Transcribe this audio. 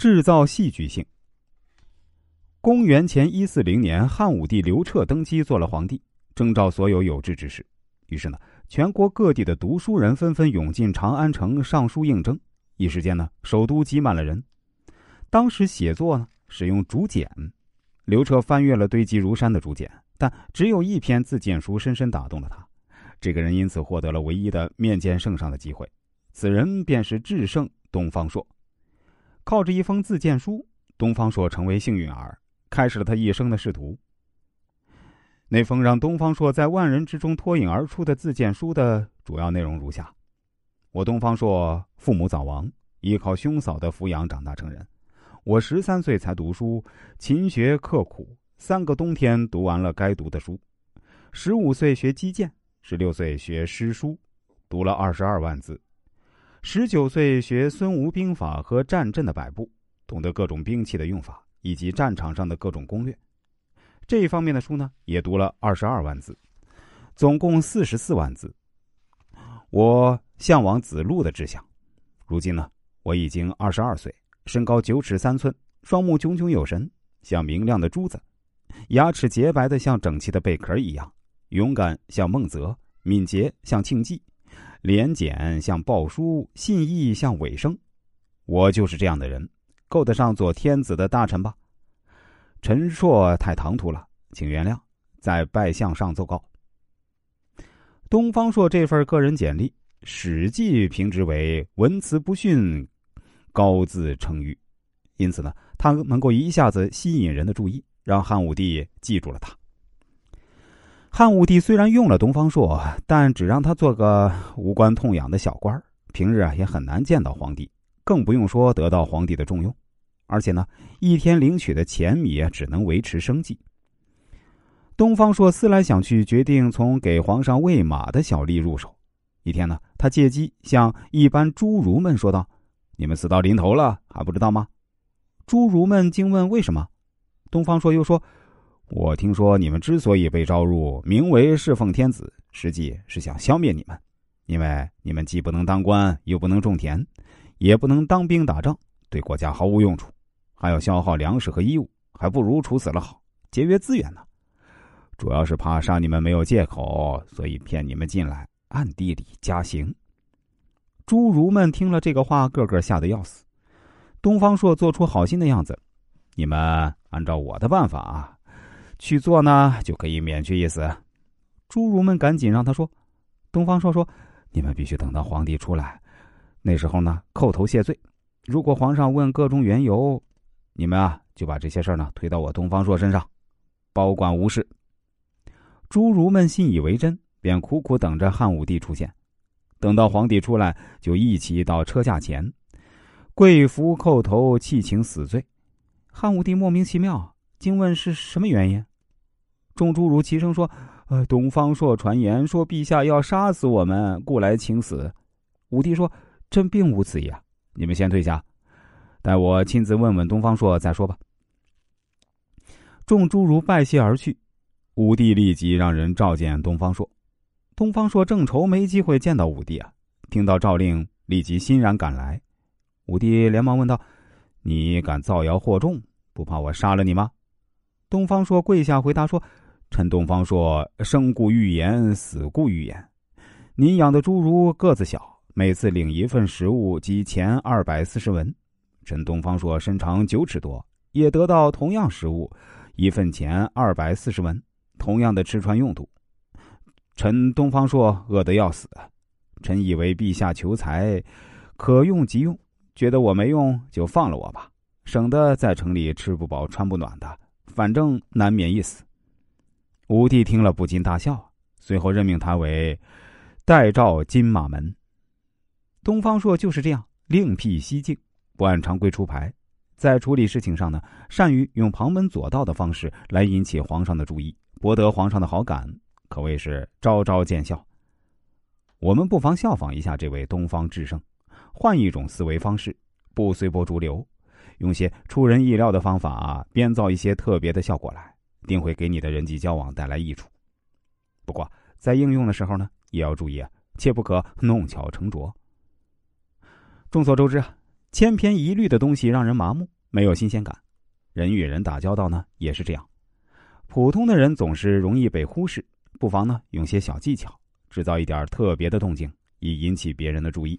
制造戏剧性。公元前一四零年，汉武帝刘彻登基做了皇帝，征召所有有志之士。于是呢，全国各地的读书人纷纷涌进长安城上书应征。一时间呢，首都挤满了人。当时写作呢，使用竹简。刘彻翻阅了堆积如山的竹简，但只有一篇自荐书深深打动了他。这个人因此获得了唯一的面见圣上的机会。此人便是智圣东方朔。靠着一封自荐书，东方朔成为幸运儿，开始了他一生的仕途。那封让东方朔在万人之中脱颖而出的自荐书的主要内容如下：我东方朔父母早亡，依靠兄嫂的抚养长大成人。我十三岁才读书，勤学刻苦，三个冬天读完了该读的书。十五岁学击剑，十六岁学诗书，读了二十二万字。十九岁学孙吴兵法和战阵的摆布，懂得各种兵器的用法以及战场上的各种攻略。这一方面的书呢，也读了二十二万字，总共四十四万字。我向往子路的志向。如今呢，我已经二十二岁，身高九尺三寸，双目炯炯有神，像明亮的珠子；牙齿洁白的像整齐的贝壳一样；勇敢像孟泽，敏捷像庆忌。廉简像鲍叔，信义像尾生，我就是这样的人，够得上做天子的大臣吧？陈硕太唐突了，请原谅，在拜相上奏告。东方朔这份个人简历，《史记》评之为文辞不逊，高自称誉，因此呢，他能够一下子吸引人的注意，让汉武帝记住了他。汉武帝虽然用了东方朔，但只让他做个无关痛痒的小官儿平日啊也很难见到皇帝，更不用说得到皇帝的重用。而且呢，一天领取的钱米只能维持生计。东方朔思来想去，决定从给皇上喂马的小吏入手。一天呢，他借机向一般侏儒们说道：“你们死到临头了，还不知道吗？”侏儒们惊问：“为什么？”东方朔又说。我听说你们之所以被招入，名为侍奉天子，实际是想消灭你们，因为你们既不能当官，又不能种田，也不能当兵打仗，对国家毫无用处，还要消耗粮食和衣物，还不如处死了好，节约资源呢。主要是怕杀你们没有借口，所以骗你们进来，暗地里加刑。侏儒们听了这个话，个个吓得要死。东方朔做出好心的样子，你们按照我的办法啊。去做呢，就可以免去一死。侏儒们赶紧让他说。东方朔说：“你们必须等到皇帝出来，那时候呢，叩头谢罪。如果皇上问个中缘由，你们啊，就把这些事儿呢推到我东方朔身上，保管无事。”侏儒们信以为真，便苦苦等着汉武帝出现。等到皇帝出来，就一起到车驾前，跪伏叩头，泣请死罪。汉武帝莫名其妙，惊问是什么原因。众侏儒齐声说：“呃，东方朔传言说陛下要杀死我们，故来请死。”武帝说：“朕并无此意啊，你们先退下，待我亲自问问东方朔再说吧。”众侏儒拜谢而去。武帝立即让人召见东方朔。东方朔正愁没机会见到武帝啊，听到诏令，立即欣然赶来。武帝连忙问道：“你敢造谣惑众，不怕我杀了你吗？”东方朔跪下回答说。臣东方朔生故欲言，死故欲言。您养的侏儒个子小，每次领一份食物及钱二百四十文。臣东方朔身长九尺多，也得到同样食物，一份钱二百四十文，同样的吃穿用度。臣东方朔饿得要死，臣以为陛下求财，可用即用，觉得我没用就放了我吧，省得在城里吃不饱穿不暖的，反正难免一死。武帝听了不禁大笑，随后任命他为代诏金马门。东方朔就是这样另辟蹊径，不按常规出牌，在处理事情上呢，善于用旁门左道的方式来引起皇上的注意，博得皇上的好感，可谓是招招见效。我们不妨效仿一下这位东方智圣，换一种思维方式，不随波逐流，用些出人意料的方法编造一些特别的效果来。定会给你的人际交往带来益处。不过，在应用的时候呢，也要注意啊，切不可弄巧成拙。众所周知啊，千篇一律的东西让人麻木，没有新鲜感。人与人打交道呢，也是这样。普通的人总是容易被忽视，不妨呢用些小技巧，制造一点特别的动静，以引起别人的注意。